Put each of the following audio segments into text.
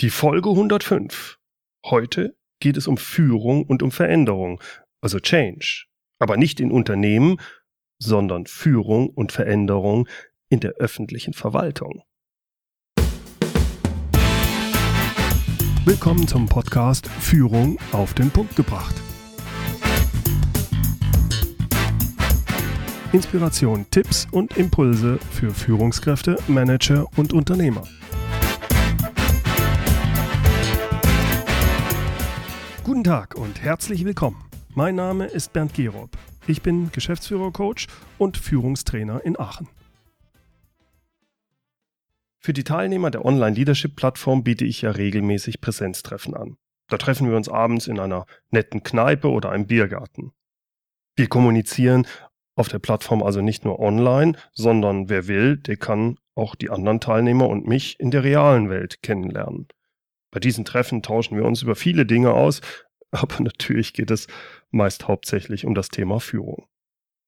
Die Folge 105. Heute geht es um Führung und um Veränderung, also Change. Aber nicht in Unternehmen, sondern Führung und Veränderung in der öffentlichen Verwaltung. Willkommen zum Podcast Führung auf den Punkt gebracht. Inspiration, Tipps und Impulse für Führungskräfte, Manager und Unternehmer. Guten Tag und herzlich willkommen. Mein Name ist Bernd Gerob. Ich bin Geschäftsführer-Coach und Führungstrainer in Aachen. Für die Teilnehmer der Online-Leadership-Plattform biete ich ja regelmäßig Präsenztreffen an. Da treffen wir uns abends in einer netten Kneipe oder einem Biergarten. Wir kommunizieren auf der Plattform also nicht nur online, sondern wer will, der kann auch die anderen Teilnehmer und mich in der realen Welt kennenlernen. Bei diesen Treffen tauschen wir uns über viele Dinge aus, aber natürlich geht es meist hauptsächlich um das Thema Führung.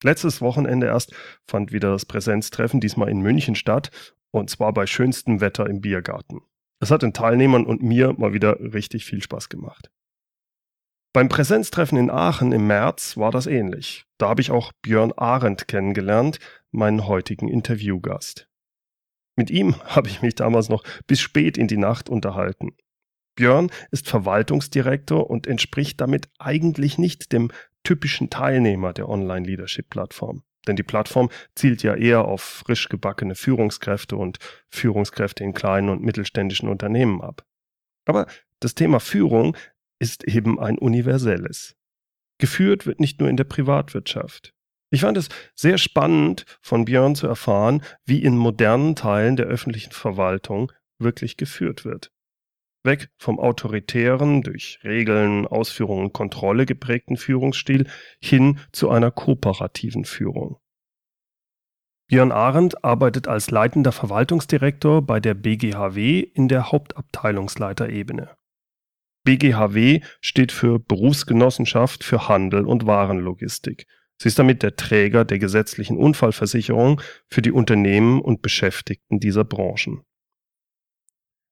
Letztes Wochenende erst fand wieder das Präsenztreffen, diesmal in München statt, und zwar bei schönstem Wetter im Biergarten. Es hat den Teilnehmern und mir mal wieder richtig viel Spaß gemacht. Beim Präsenztreffen in Aachen im März war das ähnlich. Da habe ich auch Björn Arendt kennengelernt, meinen heutigen Interviewgast. Mit ihm habe ich mich damals noch bis spät in die Nacht unterhalten. Björn ist Verwaltungsdirektor und entspricht damit eigentlich nicht dem typischen Teilnehmer der Online-Leadership-Plattform. Denn die Plattform zielt ja eher auf frisch gebackene Führungskräfte und Führungskräfte in kleinen und mittelständischen Unternehmen ab. Aber das Thema Führung ist eben ein universelles. Geführt wird nicht nur in der Privatwirtschaft. Ich fand es sehr spannend, von Björn zu erfahren, wie in modernen Teilen der öffentlichen Verwaltung wirklich geführt wird weg vom autoritären, durch Regeln, Ausführungen und Kontrolle geprägten Führungsstil hin zu einer kooperativen Führung. Björn Arendt arbeitet als leitender Verwaltungsdirektor bei der BGHW in der Hauptabteilungsleiterebene. BGHW steht für Berufsgenossenschaft für Handel und Warenlogistik. Sie ist damit der Träger der gesetzlichen Unfallversicherung für die Unternehmen und Beschäftigten dieser Branchen.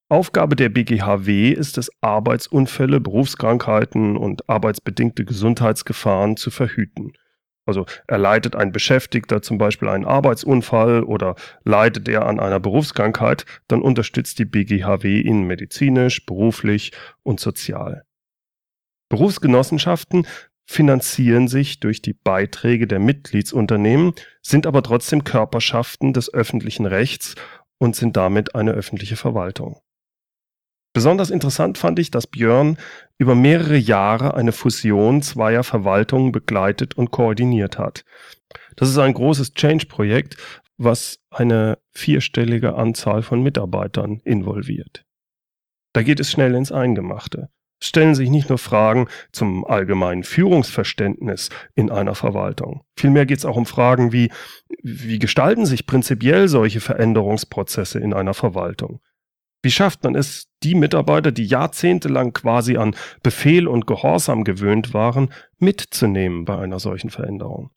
Aufgabe der BGHW ist es, Arbeitsunfälle, Berufskrankheiten und arbeitsbedingte Gesundheitsgefahren zu verhüten. Also erleidet ein Beschäftigter zum Beispiel einen Arbeitsunfall oder leidet er an einer Berufskrankheit, dann unterstützt die BGHW ihn medizinisch, beruflich und sozial. Berufsgenossenschaften finanzieren sich durch die Beiträge der Mitgliedsunternehmen, sind aber trotzdem Körperschaften des öffentlichen Rechts und sind damit eine öffentliche Verwaltung. Besonders interessant fand ich, dass Björn über mehrere Jahre eine Fusion zweier Verwaltungen begleitet und koordiniert hat. Das ist ein großes Change-Projekt, was eine vierstellige Anzahl von Mitarbeitern involviert. Da geht es schnell ins Eingemachte. Es stellen sich nicht nur Fragen zum allgemeinen Führungsverständnis in einer Verwaltung. Vielmehr geht es auch um Fragen wie, wie gestalten sich prinzipiell solche Veränderungsprozesse in einer Verwaltung? Wie schafft man es, die Mitarbeiter, die jahrzehntelang quasi an Befehl und Gehorsam gewöhnt waren, mitzunehmen bei einer solchen Veränderung?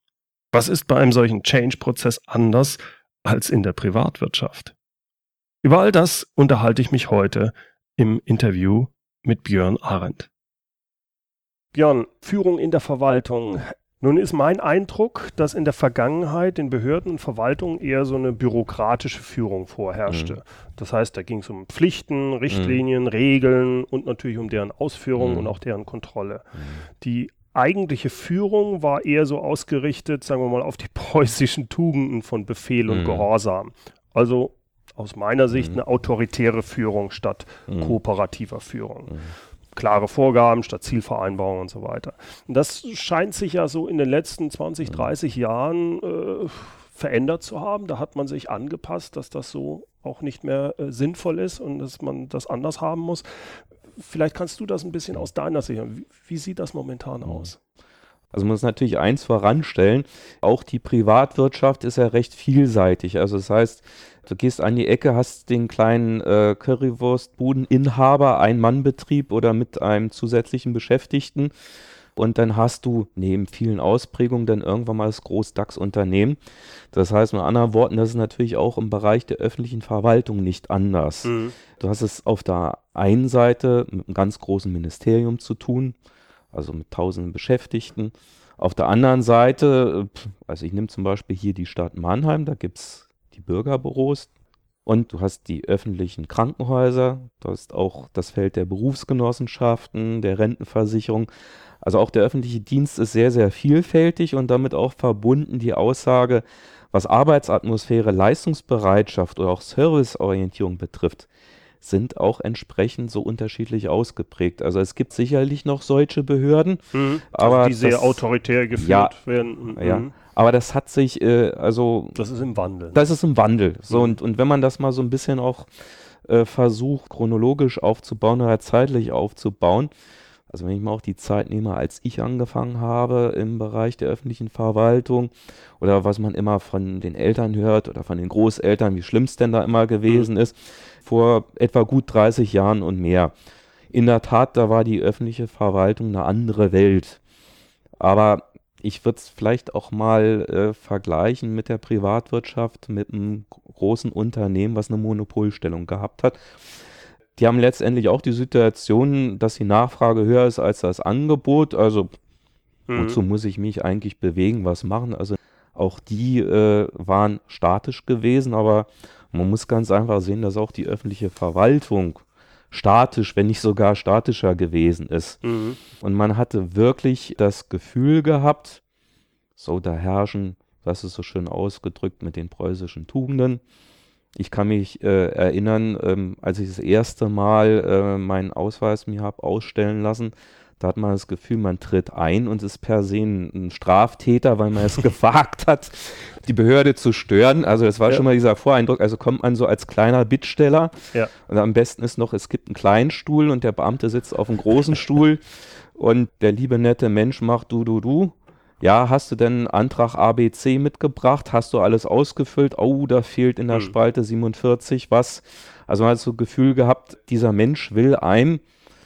Was ist bei einem solchen Change-Prozess anders als in der Privatwirtschaft? Über all das unterhalte ich mich heute im Interview mit Björn Arendt. Björn, Führung in der Verwaltung. Nun ist mein Eindruck, dass in der Vergangenheit in Behörden und Verwaltungen eher so eine bürokratische Führung vorherrschte. Mhm. Das heißt, da ging es um Pflichten, Richtlinien, mhm. Regeln und natürlich um deren Ausführung mhm. und auch deren Kontrolle. Mhm. Die eigentliche Führung war eher so ausgerichtet, sagen wir mal, auf die preußischen Tugenden von Befehl und mhm. Gehorsam. Also aus meiner Sicht mhm. eine autoritäre Führung statt kooperativer Führung klare Vorgaben statt Zielvereinbarungen und so weiter. Und das scheint sich ja so in den letzten 20, 30 mhm. Jahren äh, verändert zu haben. Da hat man sich angepasst, dass das so auch nicht mehr äh, sinnvoll ist und dass man das anders haben muss. Vielleicht kannst du das ein bisschen aus deiner Sicht. Wie, wie sieht das momentan mhm. aus? Also man muss natürlich eins voranstellen, auch die Privatwirtschaft ist ja recht vielseitig. Also das heißt, du gehst an die Ecke, hast den kleinen äh, Currywurstbudeninhaber, ein Mannbetrieb oder mit einem zusätzlichen Beschäftigten und dann hast du neben vielen Ausprägungen dann irgendwann mal das Groß-DAX-Unternehmen. Das heißt mit anderen Worten, das ist natürlich auch im Bereich der öffentlichen Verwaltung nicht anders. Mhm. Du hast es auf der einen Seite mit einem ganz großen Ministerium zu tun, also mit tausenden Beschäftigten. Auf der anderen Seite, also ich nehme zum Beispiel hier die Stadt Mannheim, da gibt es die Bürgerbüros und du hast die öffentlichen Krankenhäuser, du hast auch das Feld der Berufsgenossenschaften, der Rentenversicherung. Also auch der öffentliche Dienst ist sehr, sehr vielfältig und damit auch verbunden die Aussage, was Arbeitsatmosphäre, Leistungsbereitschaft oder auch Serviceorientierung betrifft, sind auch entsprechend so unterschiedlich ausgeprägt. Also es gibt sicherlich noch solche Behörden, mhm, aber die sehr das, autoritär geführt ja, werden. Mhm. Ja, aber das hat sich, äh, also das ist im Wandel. Das ist im Wandel. So mhm. und und wenn man das mal so ein bisschen auch äh, versucht chronologisch aufzubauen oder zeitlich aufzubauen, also wenn ich mal auch die Zeit nehme, als ich angefangen habe im Bereich der öffentlichen Verwaltung oder was man immer von den Eltern hört oder von den Großeltern, wie schlimm es denn da immer gewesen mhm. ist, vor etwa gut 30 Jahren und mehr. In der Tat, da war die öffentliche Verwaltung eine andere Welt. Aber ich würde es vielleicht auch mal äh, vergleichen mit der Privatwirtschaft, mit einem großen Unternehmen, was eine Monopolstellung gehabt hat die haben letztendlich auch die Situation, dass die Nachfrage höher ist als das Angebot. Also mhm. wozu muss ich mich eigentlich bewegen, was machen? Also auch die äh, waren statisch gewesen, aber man muss ganz einfach sehen, dass auch die öffentliche Verwaltung statisch, wenn nicht sogar statischer gewesen ist. Mhm. Und man hatte wirklich das Gefühl gehabt, so da herrschen, das ist so schön ausgedrückt mit den preußischen Tugenden, ich kann mich äh, erinnern, ähm, als ich das erste Mal äh, meinen Ausweis mir habe ausstellen lassen, da hat man das Gefühl, man tritt ein und ist per se ein, Straftäter, weil man es gewagt hat, die Behörde zu stören. Also das war ja. schon mal dieser Voreindruck. Also kommt man so als kleiner Bittsteller. Ja. Und am besten ist noch, es gibt einen kleinen Stuhl und der Beamte sitzt auf einem großen Stuhl und der liebe nette Mensch macht du, du, du ja, hast du denn Antrag ABC mitgebracht? Hast du alles ausgefüllt? Oh, da fehlt in der mhm. Spalte 47 was. Also man hat so ein Gefühl gehabt, dieser Mensch will einem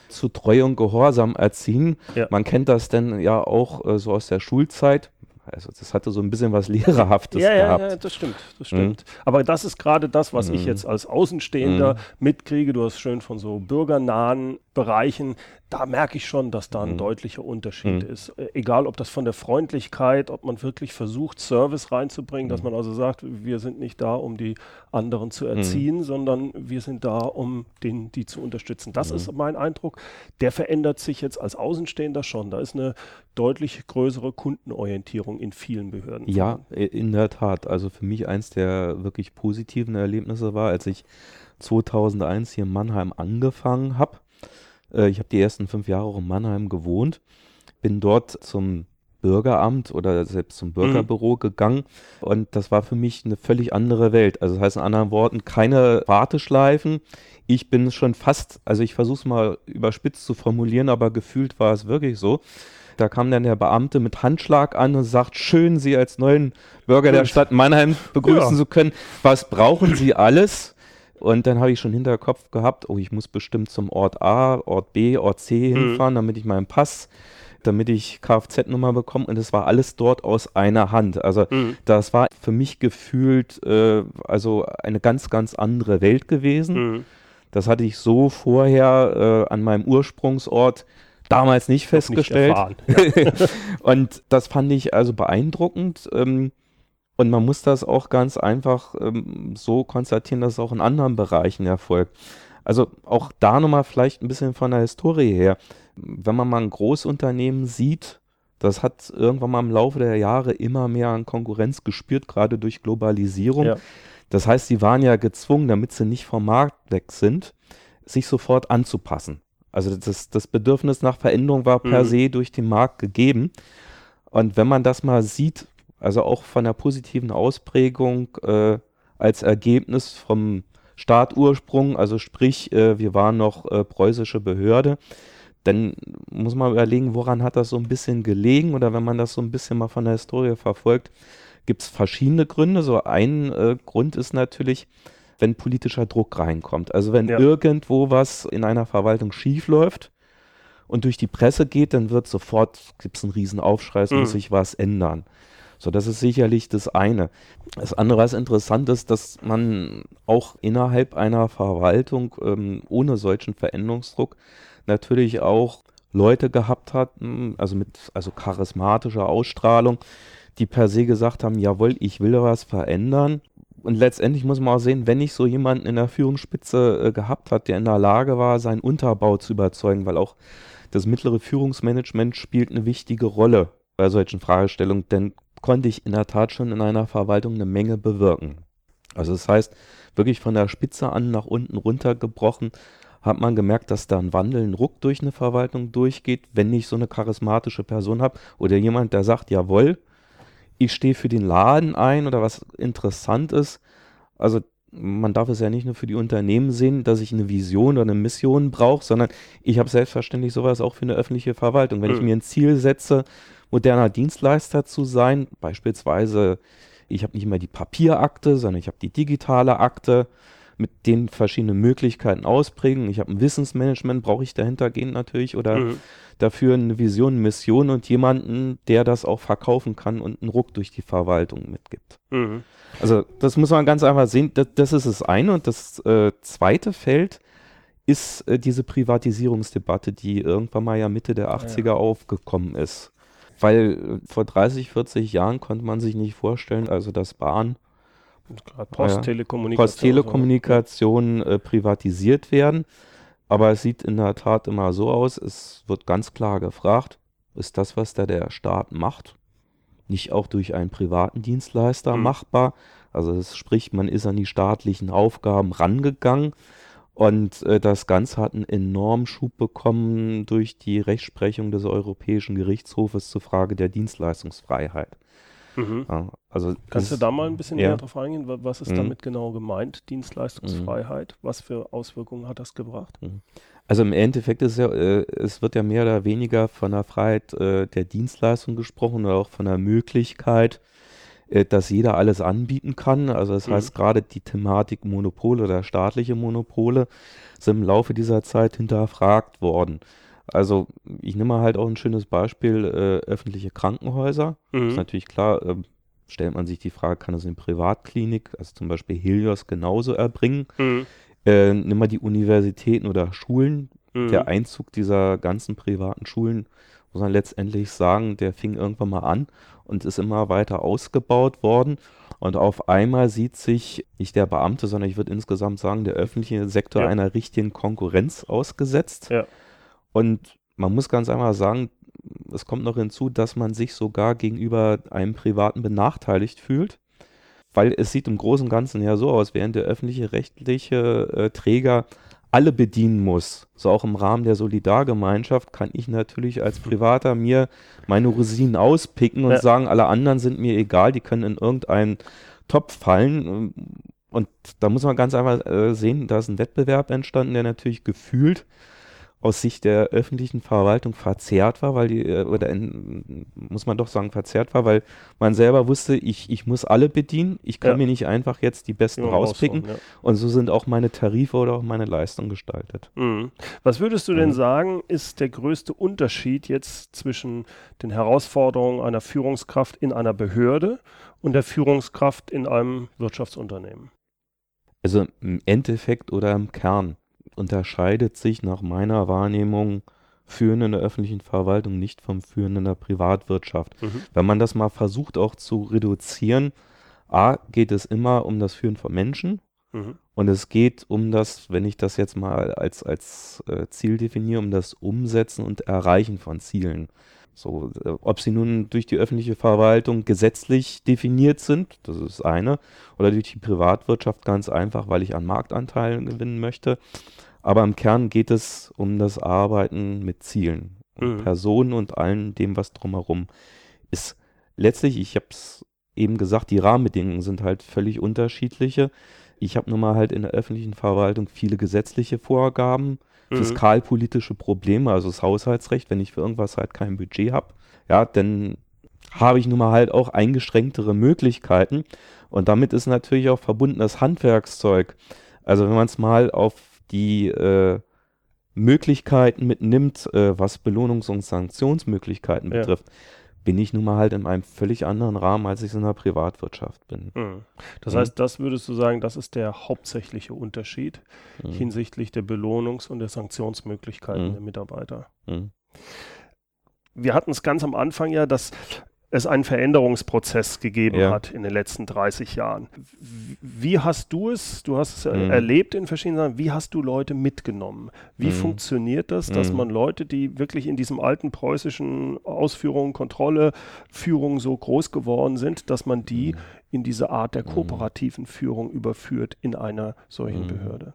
zu Treu und Gehorsam erziehen. Ja. Man kennt das denn ja auch äh, so aus der Schulzeit. Also das hatte so ein bisschen was Lehrerhaftes ja, gehabt. Ja, ja, das stimmt, das stimmt. Mhm. Aber das ist gerade das, was mhm. ich jetzt als Außenstehender mhm. mitkriege. Du hast schön von so bürgernahen Bereichen da merke ich schon, dass da ein mhm. deutlicher Unterschied mhm. ist. Äh, egal, ob das von der Freundlichkeit, ob man wirklich versucht, Service reinzubringen, mhm. dass man also sagt, wir sind nicht da, um die anderen zu mhm. erziehen, sondern wir sind da, um den, die zu unterstützen. Das ist mhm. mein Eindruck. Der verändert sich jetzt als Außenstehender schon. Da ist eine deutlich größere Kundenorientierung in vielen Behörden. Ja, in der Tat. Also für mich eins der wirklich positiven Erlebnisse war, als ich 2001 hier in Mannheim angefangen habe äh, ich habe die ersten fünf Jahre auch in Mannheim gewohnt, bin dort zum Bürgeramt oder selbst zum Bürgerbüro mhm. gegangen und das war für mich eine völlig andere Welt. Also das heißt in anderen Worten, keine Warteschleifen. Ich bin schon fast, also ich versuche es mal überspitzt zu formulieren, aber gefühlt war es wirklich so. Da kam dann der Beamte mit Handschlag an und sagt, schön, Sie als neuen Bürger der Stadt Mannheim begrüßen ja. zu können. Was brauchen Sie alles? Und dann habe ich schon Hinterkopf gehabt, oh, ich muss bestimmt zum Ort A, Ort B, Ort C mhm. hinfahren, damit ich meinen Pass, damit ich Kfz-Nummer bekomme. Und es war alles dort aus einer Hand. Also mhm. das war für mich gefühlt äh, also eine ganz, ganz andere Welt gewesen. Mhm. Das hatte ich so vorher äh, an meinem Ursprungsort damals nicht festgestellt. Nicht ja. und das fand ich also beeindruckend. Ähm, und man muss das auch ganz einfach ähm, so konstatieren, dass es auch in anderen Bereichen erfolgt. Also auch da nochmal vielleicht ein bisschen von der Historie her. Wenn man mal ein Großunternehmen sieht, das hat irgendwann mal im Laufe der Jahre immer mehr an Konkurrenz gespürt, gerade durch Globalisierung. Ja. Das heißt, sie waren ja gezwungen, damit sie nicht vom Markt weg sind, sich sofort anzupassen. Also das, das Bedürfnis nach Veränderung war per mhm. se durch den Markt gegeben. Und wenn man das mal sieht, also auch von der positiven Ausprägung äh, als Ergebnis vom Startursprung, also sprich, äh, wir waren noch äh, preußische Behörde, dann muss man überlegen, woran hat das so ein bisschen gelegen oder wenn man das so ein bisschen mal von der Historie verfolgt, gibt es verschiedene Gründe. So ein äh, Grund ist natürlich, wenn politischer Druck reinkommt. Also wenn ja. irgendwo was in einer Verwaltung schief läuft, und durch die Presse geht, dann wird sofort, gibt es einen riesen Aufschrei, es Mhm. muss sich was ändern. So, das ist sicherlich das eine. Das andere, was interessant ist, dass man auch innerhalb einer Verwaltung ähm, ohne solchen Veränderungsdruck natürlich auch Leute gehabt hat, mh, also mit also charismatischer Ausstrahlung, die per se gesagt haben, jawohl, ich will was verändern. Und letztendlich muss man auch sehen, wenn ich so jemanden in der Führungsspitze äh, gehabt hat, der in der Lage war, seinen Unterbau zu überzeugen, weil auch das mittlere Führungsmanagement spielt eine wichtige Rolle bei solchen Fragestellungen, denn konnte ich in der Tat schon in einer Verwaltung eine Menge bewirken. Also das heißt, wirklich von der Spitze an nach unten runtergebrochen, hat man gemerkt, dass da ein Wandel, ein Ruck durch eine Verwaltung durchgeht, wenn ich so eine charismatische Person habe oder jemand, der sagt, jawohl, ich stehe für den Laden ein oder was interessant ist. Also man darf es ja nicht nur für die Unternehmen sehen, dass ich eine Vision oder eine Mission brauche, sondern ich habe selbstverständlich sowas auch für eine öffentliche Verwaltung. Wenn ich Mhm. mir ein Ziel setze, moderner Dienstleister zu sein, beispielsweise, ich habe nicht mehr die Papierakte, sondern ich habe die digitale Akte mit den verschiedenen Möglichkeiten ausprägen. Ich habe ein Wissensmanagement, brauche ich dahintergehend natürlich oder Mhm. dafür eine Vision, eine Mission und jemanden, der das auch verkaufen kann und einen Ruck durch die Verwaltung mitgibt. Mhm. Also das muss man ganz einfach sehen. Das, das ist das eine. Und das äh, zweite Feld ist äh, diese Privatisierungsdebatte, die irgendwann mal ja Mitte der 80er aufgekommen ist. Weil äh, vor 30, 40 Jahren konnte man sich nicht vorstellen, also dass Bahn, Gerade Post, Ja. Telekommunikation. Post, Telekommunikation äh, privatisiert werden. Aber es sieht in der Tat immer so aus, es wird ganz klar gefragt, ist das, was da der Staat macht, nicht auch durch einen privaten Dienstleister Mhm. machbar? Also das spricht, man ist an die staatlichen Aufgaben rangegangen und äh, das Ganze hat einen enormen Schub bekommen durch die Rechtsprechung des Europäischen Gerichtshofes zur Frage der Dienstleistungsfreiheit. Mhm. Ja, also Kannst du da mal ein bisschen ja. näher drauf eingehen? Wa- Was ist Mhm. damit genau gemeint, Dienstleistungsfreiheit? Was für Auswirkungen hat das gebracht? Also im Endeffekt ist ja, äh, es wird ja mehr oder weniger von der Freiheit äh, der Dienstleistung gesprochen oder auch von der Möglichkeit, äh, dass jeder alles anbieten kann. Also das Mhm. heißt, gerade die Thematik Monopole oder staatliche Monopole sind im Laufe dieser Zeit hinterfragt worden. Also ich nehme mal halt auch ein schönes Beispiel, äh, öffentliche Krankenhäuser. Ist Mhm. natürlich klar, ähm, stellt man sich die Frage, kann das eine Privatklinik, also zum Beispiel Helios, genauso erbringen? Mhm. Äh, nimm mal die Universitäten oder Schulen. Mhm. Der Einzug dieser ganzen privaten Schulen, muss man letztendlich sagen, der fing irgendwann mal an und ist immer weiter ausgebaut worden. Und auf einmal sieht sich nicht der Beamte, sondern ich würde insgesamt sagen, der öffentliche Sektor Ja. einer richtigen Konkurrenz ausgesetzt. Ja. Und man muss ganz einfach sagen, es kommt noch hinzu, dass man sich sogar gegenüber einem Privaten benachteiligt fühlt, weil es sieht im Großen und Ganzen ja so aus, während der öffentliche rechtliche äh, Träger alle bedienen muss, so auch im Rahmen der Solidargemeinschaft, kann ich natürlich als Privater mir meine Rosinen auspicken und Ja. sagen, alle anderen sind mir egal, die können in irgendeinen Topf fallen. Und da muss man ganz einfach äh, sehen, da ist ein Wettbewerb entstanden, der natürlich gefühlt aus Sicht der öffentlichen Verwaltung verzerrt war, weil die, äh, oder in, muss man doch sagen, verzerrt war, weil man selber wusste, ich, ich muss alle bedienen, ich kann Ja. mir nicht einfach jetzt die besten Immer rauspicken raushauen, und so sind auch meine Tarife oder auch meine Leistung gestaltet. ja. Mhm. Was würdest du denn Mhm. sagen, ist der größte Unterschied jetzt zwischen den Herausforderungen einer Führungskraft in einer Behörde und der Führungskraft in einem Wirtschaftsunternehmen? Also im Endeffekt oder im Kern unterscheidet sich nach meiner Wahrnehmung Führen in der öffentlichen Verwaltung nicht vom Führen in der Privatwirtschaft. Mhm. Wenn man das mal versucht auch zu reduzieren, A, geht es immer um das Führen von Menschen Mhm. und es geht um das, wenn ich das jetzt mal als, als äh, Ziel definiere, um das Umsetzen und Erreichen von Zielen. So, äh, ob sie nun durch die öffentliche Verwaltung gesetzlich definiert sind, das ist eine, oder durch die Privatwirtschaft ganz einfach, weil ich an Marktanteilen gewinnen möchte. Aber im Kern geht es um das Arbeiten mit Zielen. Und Mhm. Personen und allem dem, was drumherum ist. Letztlich, ich habe es eben gesagt, die Rahmenbedingungen sind halt völlig unterschiedliche. Ich habe nun mal halt in der öffentlichen Verwaltung viele gesetzliche Vorgaben, Mhm. fiskalpolitische Probleme, also das Haushaltsrecht, wenn ich für irgendwas halt kein Budget habe, ja, dann habe ich nun mal halt auch eingeschränktere Möglichkeiten. Und damit ist natürlich auch verbunden das Handwerkszeug. Also wenn man es mal auf die äh, Möglichkeiten mitnimmt, äh, was Belohnungs- und Sanktionsmöglichkeiten Ja. betrifft, bin ich nun mal halt in einem völlig anderen Rahmen, als ich es in der Privatwirtschaft bin. Mhm. Das Mhm. heißt, das würdest du sagen, das ist der hauptsächliche Unterschied Mhm. hinsichtlich der Belohnungs- und der Sanktionsmöglichkeiten Mhm. der Mitarbeiter. Mhm. Wir hatten es ganz am Anfang ja, dass es einen Veränderungsprozess gegeben Ja. hat in den letzten 30 Jahren. Wie hast du es, du hast es Mhm. erlebt in verschiedenen Sachen, wie hast du Leute mitgenommen? Wie Mhm. funktioniert das, dass Mhm. man Leute, die wirklich in diesem alten preußischen Ausführung, Kontrolle, Führung so groß geworden sind, dass man die in diese Art der Mhm. kooperativen Führung überführt in einer solchen Mhm. Behörde?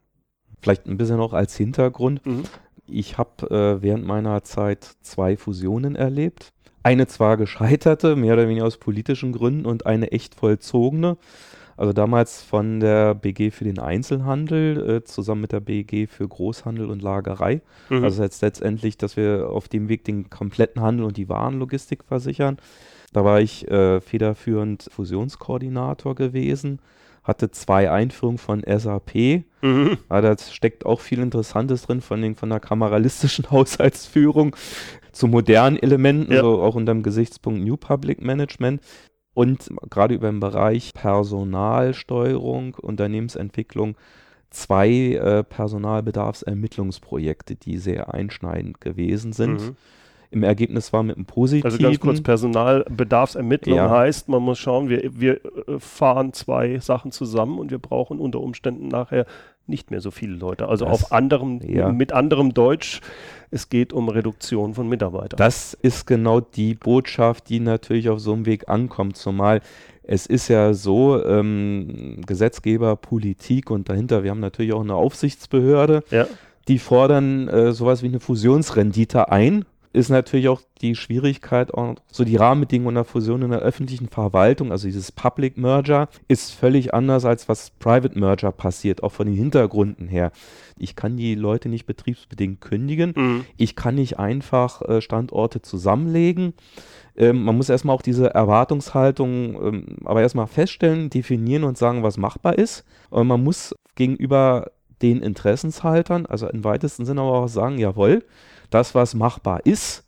Vielleicht ein bisschen noch als Hintergrund. Mhm. Ich habe äh, während meiner Zeit zwei Fusionen erlebt. Eine zwar gescheiterte, mehr oder weniger aus politischen Gründen, und eine echt vollzogene. Also damals von der BG für den Einzelhandel äh, zusammen mit der BG für Großhandel und Lagerei. Mhm. Also jetzt letztendlich, dass wir auf dem Weg den kompletten Handel und die Warenlogistik versichern. Da war ich äh, federführend Fusionskoordinator gewesen, hatte zwei Einführungen von SAP. Mhm. Ja, da steckt auch viel Interessantes drin, von, den, von der kameralistischen Haushaltsführung zu modernen Elementen, Ja. so auch unter dem Gesichtspunkt New Public Management. Und gerade über den Bereich Personalsteuerung, Unternehmensentwicklung, zwei äh, Personalbedarfsermittlungsprojekte, die sehr einschneidend gewesen sind. Mhm. Im Ergebnis war mit einem positiven. Also ganz kurz, Personalbedarfsermittlung Ja. heißt, man muss schauen, wir, wir äh, fahren zwei Sachen zusammen und wir brauchen unter Umständen nachher nicht mehr so viele Leute. Also Das- auf anderem, ja. mit anderem Deutsch, es geht um Reduktion von Mitarbeitern. Das ist genau die Botschaft, die natürlich auf so einem Weg ankommt, zumal es ist ja so, ähm, Gesetzgeber, Politik und dahinter, wir haben natürlich auch eine Aufsichtsbehörde, ja. die fordern äh, sowas wie eine Fusionsrendite ein. Ist natürlich auch die Schwierigkeit, auch so die Rahmenbedingungen einer Fusion in der öffentlichen Verwaltung, also dieses Public Merger, ist völlig anders als was Private Merger passiert, auch von den Hintergründen her. Ich kann die Leute nicht betriebsbedingt kündigen. Mhm. Ich kann nicht einfach äh, Standorte zusammenlegen. Ähm, man muss erstmal auch diese Erwartungshaltung ähm, aber erstmal feststellen, definieren und sagen, was machbar ist. Und man muss gegenüber den Interessenshaltern, also im weitesten Sinne aber auch sagen, jawohl, das, was machbar ist,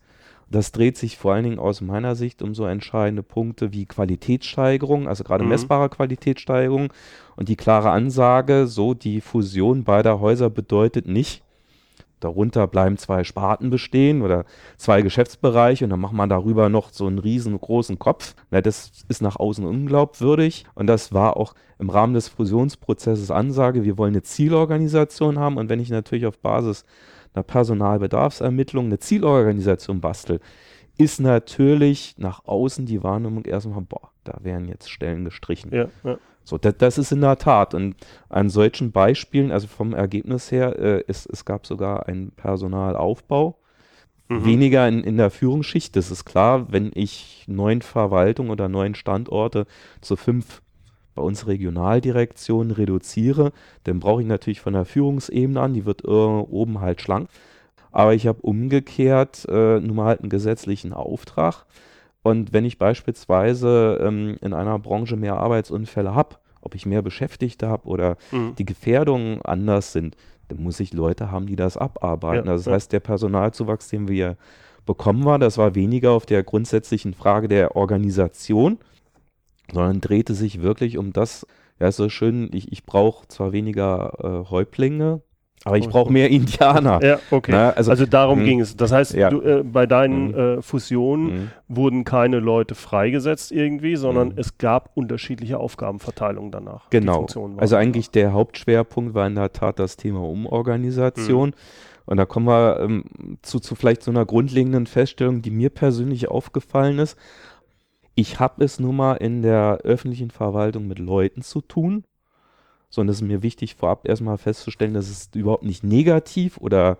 das dreht sich vor allen Dingen aus meiner Sicht um so entscheidende Punkte wie Qualitätssteigerung, also gerade Mhm. messbare Qualitätssteigerung und die klare Ansage, so die Fusion beider Häuser bedeutet nicht, darunter bleiben zwei Sparten bestehen oder zwei Geschäftsbereiche und dann macht man darüber noch so einen riesengroßen Kopf. Na, das ist nach außen unglaubwürdig und das war auch im Rahmen des Fusionsprozesses Ansage, wir wollen eine Zielorganisation haben und wenn ich natürlich auf Basis einer Personalbedarfsermittlung eine Zielorganisation bastel, ist natürlich nach außen die Wahrnehmung erstmal, boah, da werden jetzt Stellen gestrichen. Ja, ja. So, das, das ist in der Tat. Und an solchen Beispielen, also vom Ergebnis her, äh, es, es gab sogar einen Personalaufbau. Mhm. Weniger in, in der Führungsschicht, das ist klar, wenn ich neun Verwaltungen oder neun Standorte zu fünf bei uns Regionaldirektionen reduziere, dann brauche ich natürlich von der Führungsebene an, die wird äh, oben halt schlank. Aber ich habe umgekehrt äh, nun mal halt einen gesetzlichen Auftrag. Und wenn ich beispielsweise ähm, in einer Branche mehr Arbeitsunfälle habe, ob ich mehr Beschäftigte habe oder Mhm. die Gefährdungen anders sind, dann muss ich Leute haben, die das abarbeiten. Ja, also das ja. heißt, der Personalzuwachs, den wir bekommen haben, das war weniger auf der grundsätzlichen Frage der Organisation, sondern drehte sich wirklich um das, ja, ist so schön, ich, ich brauche zwar weniger äh, Häuptlinge, aber ich Oh, brauche mehr Indianer. Ja, okay. Na, also, also, darum Mhm. ging es. Das heißt, Ja. du, äh, bei deinen Mhm. äh, Fusionen Mhm. wurden keine Leute freigesetzt irgendwie, sondern Mhm. es gab unterschiedliche Aufgabenverteilungen danach. Genau. Also danach. eigentlich der Hauptschwerpunkt war in der Tat das Thema Umorganisation. Und da kommen wir ähm, zu, zu vielleicht so einer grundlegenden Feststellung, die mir persönlich aufgefallen ist. Ich habe es nun mal in der öffentlichen Verwaltung mit Leuten zu tun. So, und es ist mir wichtig, vorab erstmal festzustellen, dass es überhaupt nicht negativ oder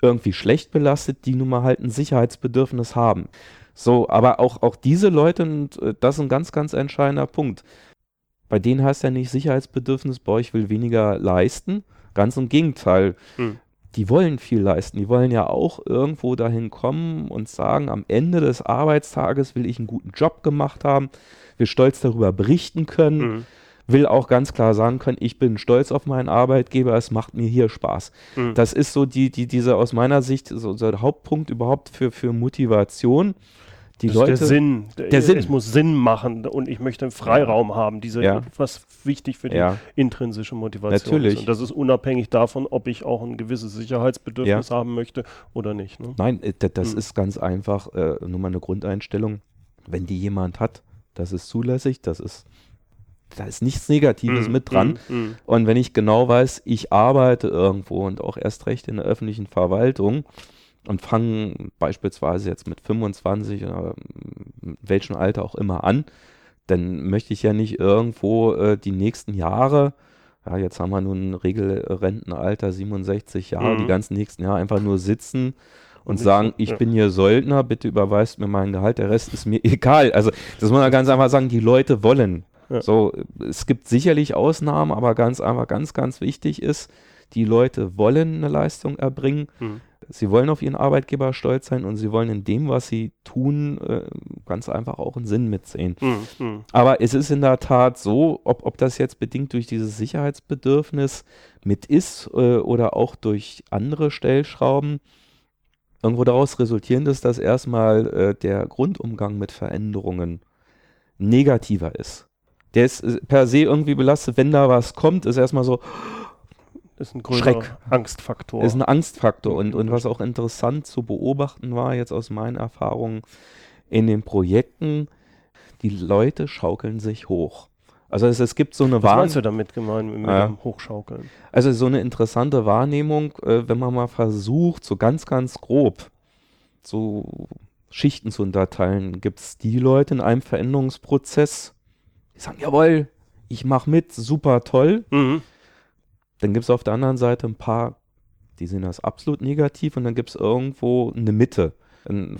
irgendwie schlecht belastet, die nun mal halt ein Sicherheitsbedürfnis haben. So, aber auch, auch diese Leute, und äh, das ist ein ganz, ganz entscheidender Punkt. Bei denen heißt ja nicht Sicherheitsbedürfnis, boah, ich will weniger leisten. Ganz im Gegenteil. Hm. Die wollen viel leisten. Die wollen ja auch irgendwo dahin kommen und sagen, am Ende des Arbeitstages will ich einen guten Job gemacht haben, will stolz darüber berichten können. Mhm. will auch ganz klar sagen können, ich bin stolz auf meinen Arbeitgeber, es macht mir hier Spaß. Mhm. Das ist so die, die, diese aus meiner Sicht so, so der Hauptpunkt überhaupt für, für Motivation. Die das Leute, ist der Sinn. der Sinn. Es muss Sinn machen und ich möchte einen Freiraum haben. Diese, Ja. was wichtig für die ja, intrinsische Motivation Natürlich. ist. Und das ist unabhängig davon, ob ich auch ein gewisses Sicherheitsbedürfnis haben möchte oder nicht. Ne? nein, äh, da- das Mhm. ist ganz einfach äh, nur mal eine Grundeinstellung. Wenn die jemand hat, das ist zulässig, das ist, da ist nichts Negatives Mhm, mit dran. mhm, mhm. Und wenn ich genau weiß, ich arbeite irgendwo und auch erst recht in der öffentlichen Verwaltung und fange beispielsweise jetzt mit 25 oder mit welchem Alter auch immer an, dann möchte ich ja nicht irgendwo äh, die nächsten Jahre, ja, jetzt haben wir nun ein Regelrentenalter 67 Jahre, Mhm. die ganzen nächsten Jahre einfach nur sitzen und sagen, ich ja. bin hier Söldner, bitte überweist mir mein Gehalt, der Rest ist mir egal. Also das muss man ganz einfach sagen, die Leute wollen. Ja. So, es gibt sicherlich Ausnahmen, aber ganz einfach, ganz, ganz wichtig ist, die Leute wollen eine Leistung erbringen, Mhm. Sie wollen auf ihren Arbeitgeber stolz sein und sie wollen in dem, was sie tun, äh, ganz einfach auch einen Sinn mitsehen. Mhm, mhm. Aber es ist in der Tat so, ob, ob das jetzt bedingt durch dieses Sicherheitsbedürfnis mit ist äh, oder auch durch andere Stellschrauben, irgendwo daraus resultierend ist, dass erstmal äh, der Grundumgang mit Veränderungen negativer ist. Der ist per se irgendwie belastet, wenn da was kommt, ist erstmal so, Ist ein größerer Schreck. Angstfaktor. ist ein Angstfaktor. Und, und was auch interessant zu beobachten war, jetzt aus meinen Erfahrungen in den Projekten, die Leute schaukeln sich hoch. Also es, es gibt so eine Was Wahrnehmung. meinst du damit gemeint mit Ja. dem Hochschaukeln? Also so eine interessante Wahrnehmung, äh, wenn man mal versucht, so ganz, ganz grob so Schichten zu unterteilen, gibt es die Leute in einem Veränderungsprozess, die sagen, jawohl, ich mache mit, super toll. Mhm. Dann gibt es auf der anderen Seite ein paar, die sehen das absolut negativ und dann gibt es irgendwo eine Mitte. Ein,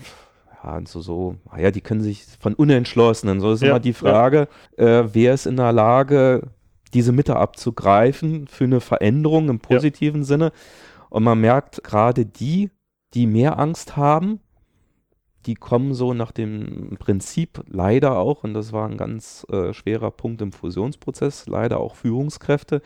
ja, und so, so, naja, die können sich von Unentschlossenen, so ist Ja, immer die ja. Frage, äh, wer ist in der Lage, diese Mitte abzugreifen für eine Veränderung im positiven Sinne. Und man merkt gerade die, die mehr Angst haben, die kommen so nach dem Prinzip leider auch, und das war ein ganz äh, schwerer Punkt im Fusionsprozess, leider auch Führungskräfte,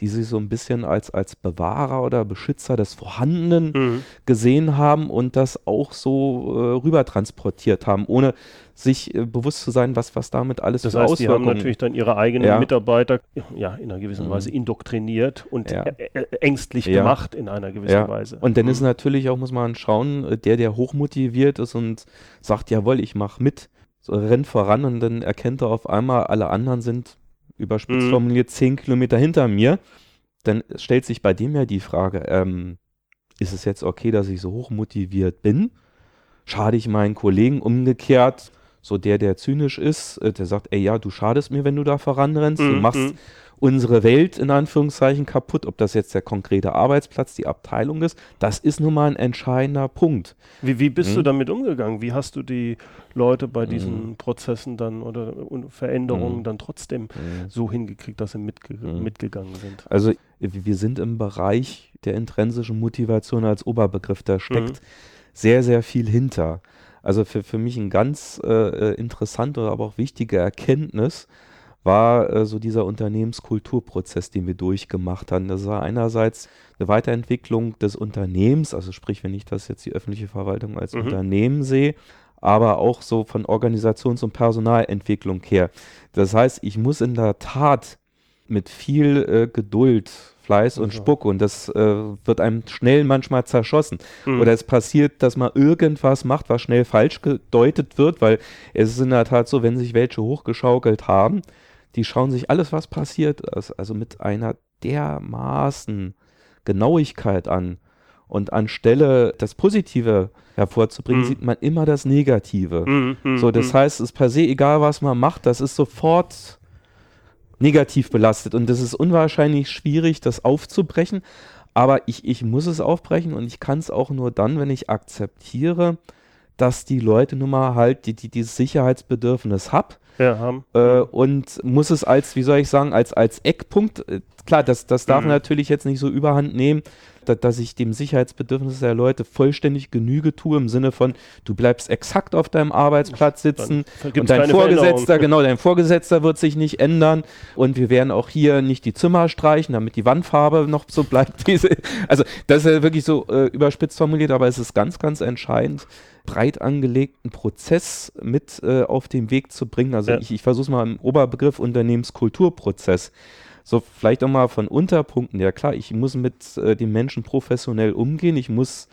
die sich so ein bisschen als, als Bewahrer oder Beschützer des Vorhandenen Mhm. gesehen haben und das auch so äh, rüber transportiert haben, ohne sich äh, bewusst zu sein, was, was damit alles Das für heißt, die haben Auswirkungen natürlich dann ihre eigenen Ja. Mitarbeiter ja, in einer gewissen Mhm. Weise indoktriniert und Ja. ä- ä- ängstlich Ja. gemacht in einer gewissen Ja. Weise. Und dann ist Mhm. natürlich auch, muss man schauen, äh, der, der hochmotiviert ist und sagt, jawohl, ich mach mit, so, rennt voran und dann erkennt er auf einmal, alle anderen sind überspitzt Mhm. formuliert zehn Kilometer hinter mir. Dann stellt sich bei dem ja die Frage, ähm, ist es jetzt okay, dass ich so hochmotiviert bin? Schade ich meinen Kollegen umgekehrt? So der, der zynisch ist, äh, der sagt, ey ja, du schadest mir, wenn du da voranrennst, du Mhm, machst mhm. unsere Welt in Anführungszeichen kaputt, ob das jetzt der konkrete Arbeitsplatz, die Abteilung ist, das ist nun mal ein entscheidender Punkt. Wie, wie bist Mhm. du damit umgegangen? Wie hast du die Leute bei diesen Prozessen dann oder Veränderungen Mhm. dann trotzdem so hingekriegt, dass sie mitge Mhm. mitgegangen sind? Also wir sind im Bereich der intrinsischen Motivation als Oberbegriff, da steckt Mhm. sehr, sehr viel hinter. Also für, für mich ein ganz äh, äh, interessante, aber auch wichtige Erkenntnis war äh, so dieser Unternehmenskulturprozess, den wir durchgemacht haben. Das war einerseits eine Weiterentwicklung des Unternehmens, also sprich, wenn ich das jetzt die öffentliche Verwaltung als Mhm. Unternehmen sehe, aber auch so von Organisations- und Personalentwicklung her. Das heißt, ich muss in der Tat mit viel äh, Geduld, Fleiß und Also. Spuck und das äh, wird einem schnell manchmal zerschossen. Mhm. Oder es passiert, dass man irgendwas macht, was schnell falsch gedeutet wird, weil es ist in der Tat so, wenn sich welche hochgeschaukelt haben, die schauen sich alles, was passiert, also also mit einer dermaßen Genauigkeit an. Und anstelle das Positive hervorzubringen, Mhm. sieht man immer das Negative. Mhm, So, das mhm. heißt, es ist per se egal, was man macht, das ist sofort negativ belastet und das ist unwahrscheinlich schwierig, das aufzubrechen. Aber ich, ich muss es aufbrechen und ich kann es auch nur dann, wenn ich akzeptiere, dass die Leute nun mal halt die, die, dieses Sicherheitsbedürfnis hab, ja, haben. Äh, und muss es als, wie soll ich sagen, als, als Eckpunkt, äh, klar, das, das darf Mhm. natürlich jetzt nicht so überhand nehmen, da, dass ich dem Sicherheitsbedürfnis der Leute vollständig Genüge tue, im Sinne von, du bleibst exakt auf deinem Arbeitsplatz sitzen und dein Vorgesetzter, genau, dein Vorgesetzter wird sich nicht ändern und wir werden auch hier nicht die Zimmer streichen, damit die Wandfarbe noch so bleibt. Diese, also das ist ja wirklich so äh, überspitzt formuliert, aber es ist ganz, ganz entscheidend, breit angelegten Prozess mit äh, auf den Weg zu bringen. Also Ja. ich, ich versuche es mal im Oberbegriff Unternehmenskulturprozess. So, vielleicht auch mal von Unterpunkten. Ja klar, ich muss mit äh, den Menschen professionell umgehen. Ich muss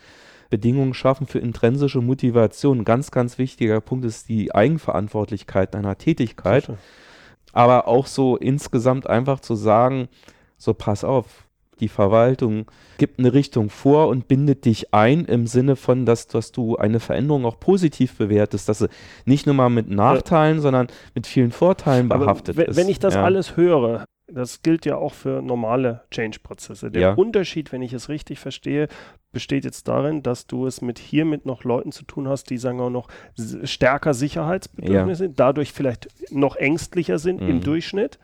Bedingungen schaffen für intrinsische Motivation. Ein ganz, ganz wichtiger Punkt ist die Eigenverantwortlichkeit deiner Tätigkeit. Aber auch so insgesamt einfach zu sagen, so pass auf, die Verwaltung gibt eine Richtung vor und bindet dich ein im Sinne von, dass, dass du eine Veränderung auch positiv bewertest, dass sie nicht nur mal mit Nachteilen, sondern mit vielen Vorteilen Aber behaftet wenn, ist. wenn ich das ja. alles höre, das gilt ja auch für normale Change-Prozesse. Der Ja. Unterschied, wenn ich es richtig verstehe, besteht jetzt darin, dass du es mit hiermit noch Leuten zu tun hast, die sagen auch noch stärker Sicherheitsbedürfnisse sind, dadurch vielleicht noch ängstlicher sind im Mhm. Durchschnitt.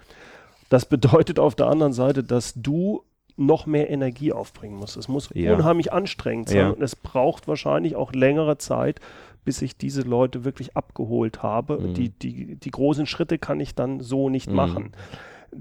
Das bedeutet auf der anderen Seite, dass du noch mehr Energie aufbringen musst. Es muss Ja. unheimlich anstrengend sein Ja. und es braucht wahrscheinlich auch längere Zeit, bis ich diese Leute wirklich abgeholt habe. Mhm. Die, die, die großen Schritte kann ich dann so nicht Mhm. machen.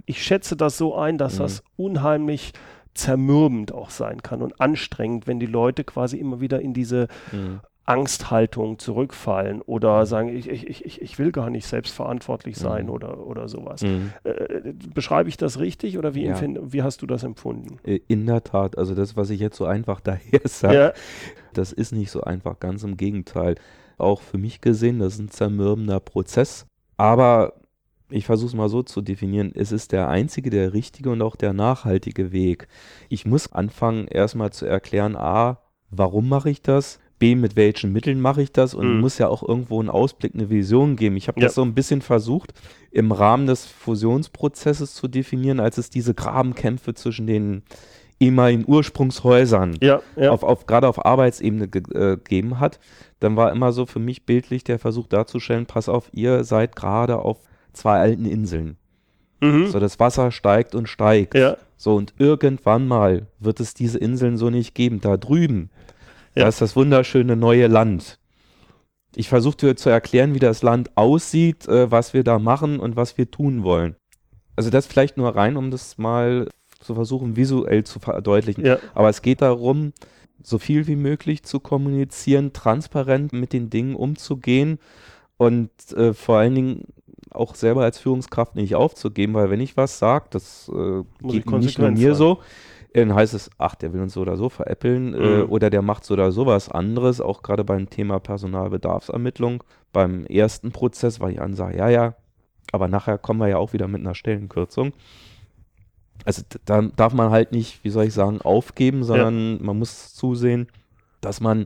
Ich schätze das so ein, dass Mhm. das unheimlich zermürbend auch sein kann und anstrengend, wenn die Leute quasi immer wieder in diese Mhm. Angsthaltung zurückfallen oder sagen, ich, ich, ich, ich will gar nicht selbstverantwortlich sein Mhm. oder, oder sowas. Mhm. Äh, beschreibe ich das richtig oder wie, Ja. wie hast du das empfunden? Äh, In der Tat, also das, was ich jetzt so einfach daher sage, Ja, das ist nicht so einfach, ganz im Gegenteil. Auch für mich gesehen, das ist ein zermürbender Prozess. Aber ich versuche es mal so zu definieren, es ist der einzige, der richtige und auch der nachhaltige Weg. Ich muss anfangen, erstmal zu erklären, a, warum mache ich das? B, mit welchen Mitteln mache ich das? Und Mhm. muss ja auch irgendwo einen Ausblick, eine Vision geben. Ich habe Ja. das so ein bisschen versucht, im Rahmen des Fusionsprozesses zu definieren, als es diese Grabenkämpfe zwischen den ehemaligen Ursprungshäusern ja, ja. auf, auf, gerade auf Arbeitsebene ge äh, gegeben hat, dann war immer so für mich bildlich der Versuch darzustellen, pass auf, ihr seid gerade auf zwei alten Inseln. Mhm. So, das Wasser steigt und steigt. ja. So, und irgendwann mal wird es diese Inseln so nicht geben. Da drüben, Ja. da ist das wunderschöne neue Land. Ich versuchte zu erklären, wie das Land aussieht, äh, was wir da machen und was wir tun wollen. Also das vielleicht nur rein, um das mal zu versuchen, visuell zu verdeutlichen. ja. Aber es geht darum, so viel wie möglich zu kommunizieren, transparent mit den Dingen umzugehen und äh, vor allen Dingen auch selber als Führungskraft nicht aufzugeben, weil wenn ich was sage, das äh, geht nicht nur mir sein. so, dann heißt es, ach, der will uns so oder so veräppeln äh, Mhm. oder der macht so oder so was anderes, auch gerade beim Thema Personalbedarfsermittlung. Beim ersten Prozess war die Ansage, ja, ja, aber nachher kommen wir ja auch wieder mit einer Stellenkürzung. Also d- da darf man halt nicht, wie soll ich sagen, aufgeben, sondern man muss zusehen, dass man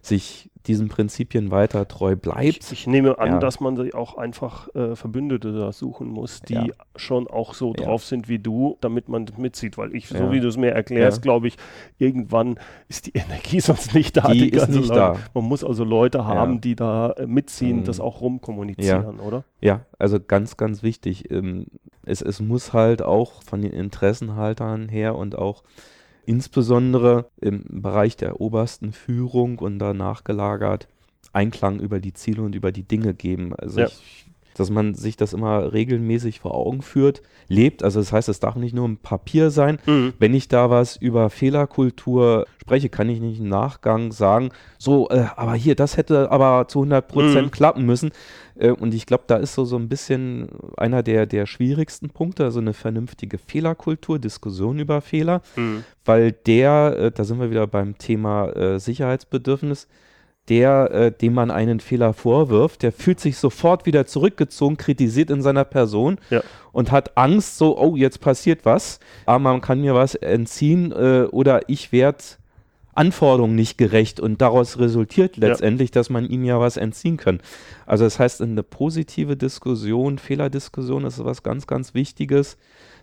sich diesen Prinzipien weiter treu bleibt. Ich, ich nehme an, Ja. dass man sich auch einfach äh, Verbündete da suchen muss, die Ja. schon auch so Ja. drauf sind wie du, damit man das mitzieht. Weil ich, so wie du es mir erklärst, glaube ich, irgendwann ist die Energie sonst nicht da. Die ist ganzen nicht Leute. da. Man muss also Leute haben, die da äh, mitziehen, Mhm. das auch rumkommunizieren, oder? Ja, also ganz, ganz wichtig. Ähm, es, es muss halt auch von den Interessenhaltern her und auch insbesondere im Bereich der obersten Führung und danach gelagert Einklang über die Ziele und über die Dinge geben. Also Ja. ich, dass man sich das immer regelmäßig vor Augen führt, lebt. Also das heißt, es darf nicht nur ein Papier sein, Mhm. wenn ich da was über Fehlerkultur spreche, kann ich nicht im Nachgang sagen, so, äh, aber hier, das hätte aber zu 100 Prozent Mhm. klappen müssen. Äh, und ich glaube, da ist so, so ein bisschen einer der, der schwierigsten Punkte, also eine vernünftige Fehlerkultur, Diskussion über Fehler, Mhm. weil der, äh, da sind wir wieder beim Thema äh, Sicherheitsbedürfnis, der, äh, dem man einen Fehler vorwirft, der fühlt sich sofort wieder zurückgezogen, kritisiert in seiner Person Ja. und hat Angst, so, oh, jetzt passiert was, aber man kann mir was entziehen äh, oder ich werde Anforderungen nicht gerecht und daraus resultiert Ja. letztendlich, dass man ihm ja was entziehen kann. Also das heißt, eine positive Diskussion, Fehlerdiskussion ist was ganz, ganz Wichtiges.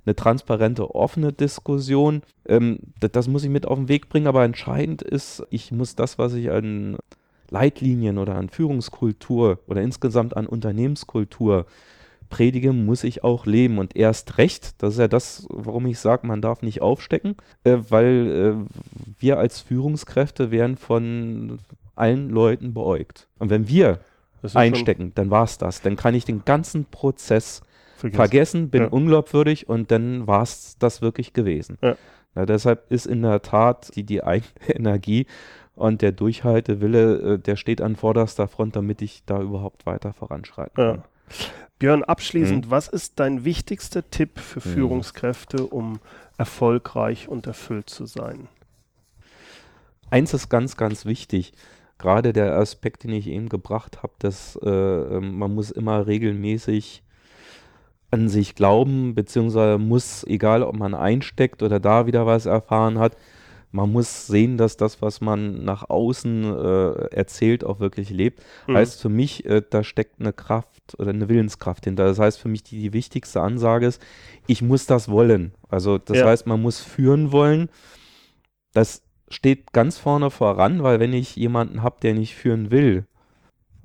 Eine transparente, offene Diskussion, ähm, das, das muss ich mit auf den Weg bringen, aber entscheidend ist, ich muss das, was ich an Leitlinien oder an Führungskultur oder insgesamt an Unternehmenskultur predige, muss ich auch leben. Und erst recht, das ist ja das, warum ich sage, man darf nicht aufstecken, äh, weil äh, wir als Führungskräfte werden von allen Leuten beäugt. Und wenn wir einstecken, dann war es das. Dann kann ich den ganzen Prozess vergessen, vergessen bin ja. unglaubwürdig und dann war es das wirklich gewesen. Ja. Ja, deshalb ist in der Tat die, die eigene Energie und der Durchhaltewille, äh, der steht an vorderster Front, damit ich da überhaupt weiter voranschreiten kann. Björn, abschließend, hm. was ist dein wichtigster Tipp für hm. Führungskräfte, um erfolgreich und erfüllt zu sein? Eins ist ganz, ganz wichtig gerade der Aspekt, den ich eben gebracht habe, dass äh, ähm, man muss immer regelmäßig an sich glauben, beziehungsweise muss, egal ob man einsteckt oder da wieder was erfahren hat, man muss sehen, dass das, was man nach außen äh, erzählt, auch wirklich lebt. Mhm. Heißt für mich, äh, da steckt eine Kraft oder eine Willenskraft hinter. Das heißt für mich, die, die wichtigste Ansage ist, ich muss das wollen. Also das ja. heißt, man muss führen wollen. Das steht ganz vorne voran, weil wenn ich jemanden habe, der nicht führen will,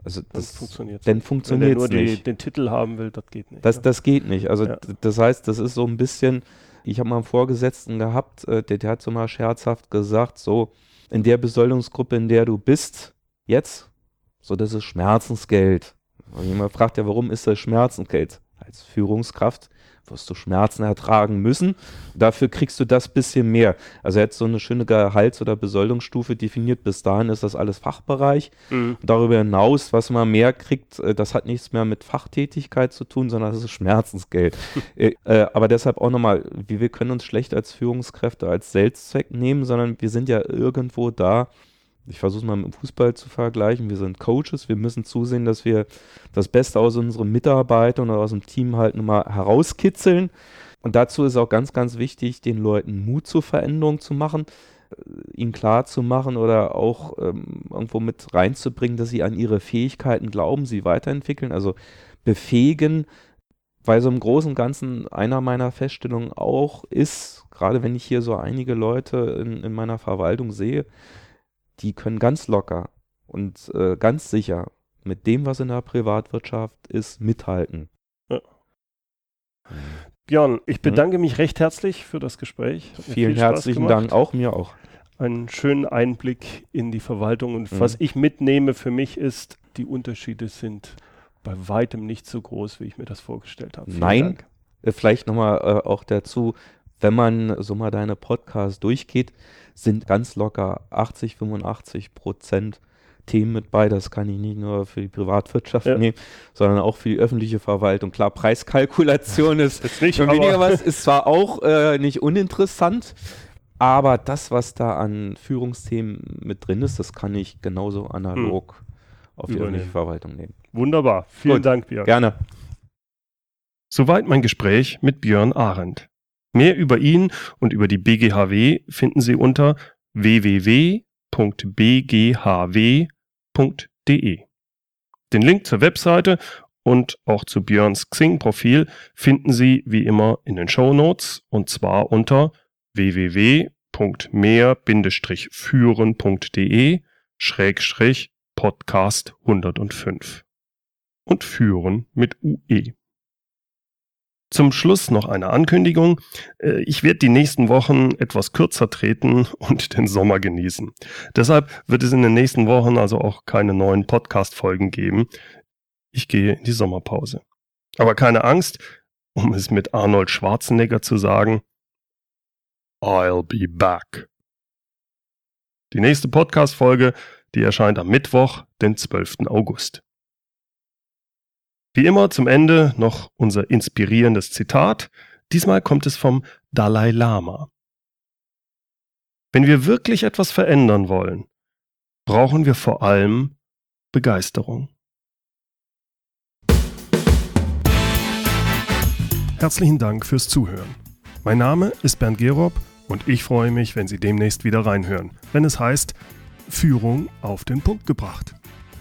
also das funktioniert dann funktioniert Wenn er nur die, den Titel haben will, das geht nicht. Das, ja. das geht nicht. Also ja. das heißt, das ist so ein bisschen, ich habe mal einen Vorgesetzten gehabt, äh, der, der hat so mal scherzhaft gesagt, so in der Besoldungsgruppe, in der du bist, jetzt, so das ist Schmerzensgeld. Und jemand fragt ja, warum ist das Schmerzensgeld? Als Führungskraft wirst du Schmerzen ertragen müssen. Dafür kriegst du das bisschen mehr. Also hat so eine schöne Gehalts- oder Besoldungsstufe definiert. Bis dahin ist das alles Fachbereich. Mhm. Darüber hinaus, was man mehr kriegt, äh, das hat nichts mehr mit Fachtätigkeit zu tun, sondern das ist Schmerzensgeld. äh, äh, aber deshalb auch nochmal, wir können uns schlecht als Führungskräfte als Selbstzweck nehmen, sondern wir sind ja irgendwo da, ich versuche es mal mit dem Fußball zu vergleichen. Wir sind Coaches, wir müssen zusehen, dass wir das Beste aus unseren Mitarbeitern oder aus dem Team halt nochmal herauskitzeln. Und dazu ist auch ganz, ganz wichtig, den Leuten Mut zur Veränderung zu machen, äh, ihnen klar zu machen oder auch ähm, irgendwo mit reinzubringen, dass sie an ihre Fähigkeiten glauben, sie weiterentwickeln, also befähigen, weil so im Großen und Ganzen einer meiner Feststellungen auch ist, gerade wenn ich hier so einige Leute in, in meiner Verwaltung sehe, die können ganz locker und äh, ganz sicher mit dem, was in der Privatwirtschaft ist, mithalten. Ja. Björn, ich bedanke mich recht herzlich für das Gespräch. Vielen viel herzlichen Dank, auch mir auch. Einen schönen Einblick in die Verwaltung und mhm. was ich mitnehme für mich ist, die Unterschiede sind bei weitem nicht so groß, wie ich mir das vorgestellt habe. Vielen Nein, Dank. Äh, vielleicht nochmal äh, auch dazu, wenn man so mal deine Podcasts durchgeht, sind ganz locker 80, 85 Prozent Themen mit bei. Das kann ich nicht nur für die Privatwirtschaft ja. nehmen, sondern auch für die öffentliche Verwaltung. Klar, Preiskalkulation ist, ist nicht, weniger was, ist zwar auch äh, nicht uninteressant, aber das, was da an Führungsthemen mit drin ist, das kann ich genauso analog hm. auf die öffentliche Verwaltung nehmen. Wunderbar. Vielen Gut. Dank, Björn. Gerne. Soweit mein Gespräch mit Björn Arendt. Mehr über ihn und über die BGHW finden Sie unter www.bghw.de. Den Link zur Webseite und auch zu Björns Xing-Profil finden Sie wie immer in den Show Notes und zwar unter www.mehr-führen.de Schrägstrich Podcast 105 und führen mit UE. Zum Schluss noch eine Ankündigung. Äh, ich werde die nächsten Wochen etwas kürzer treten und den Sommer genießen. Deshalb wird es in den nächsten Wochen also auch keine neuen Podcast-Folgen geben. Ich gehe in die Sommerpause. Aber keine Angst, um es mit Arnold Schwarzenegger zu sagen, I'll be back. Die nächste Podcast-Folge, die erscheint am Mittwoch, den 12. August. Wie immer zum Ende noch unser inspirierendes Zitat. Diesmal kommt es vom Dalai Lama. Wenn wir wirklich etwas verändern wollen, brauchen wir vor allem Begeisterung. Herzlichen Dank fürs Zuhören. Mein Name ist Bernd Gerob und ich freue mich, wenn Sie demnächst wieder reinhören, wenn es heißt Führung auf den Punkt gebracht.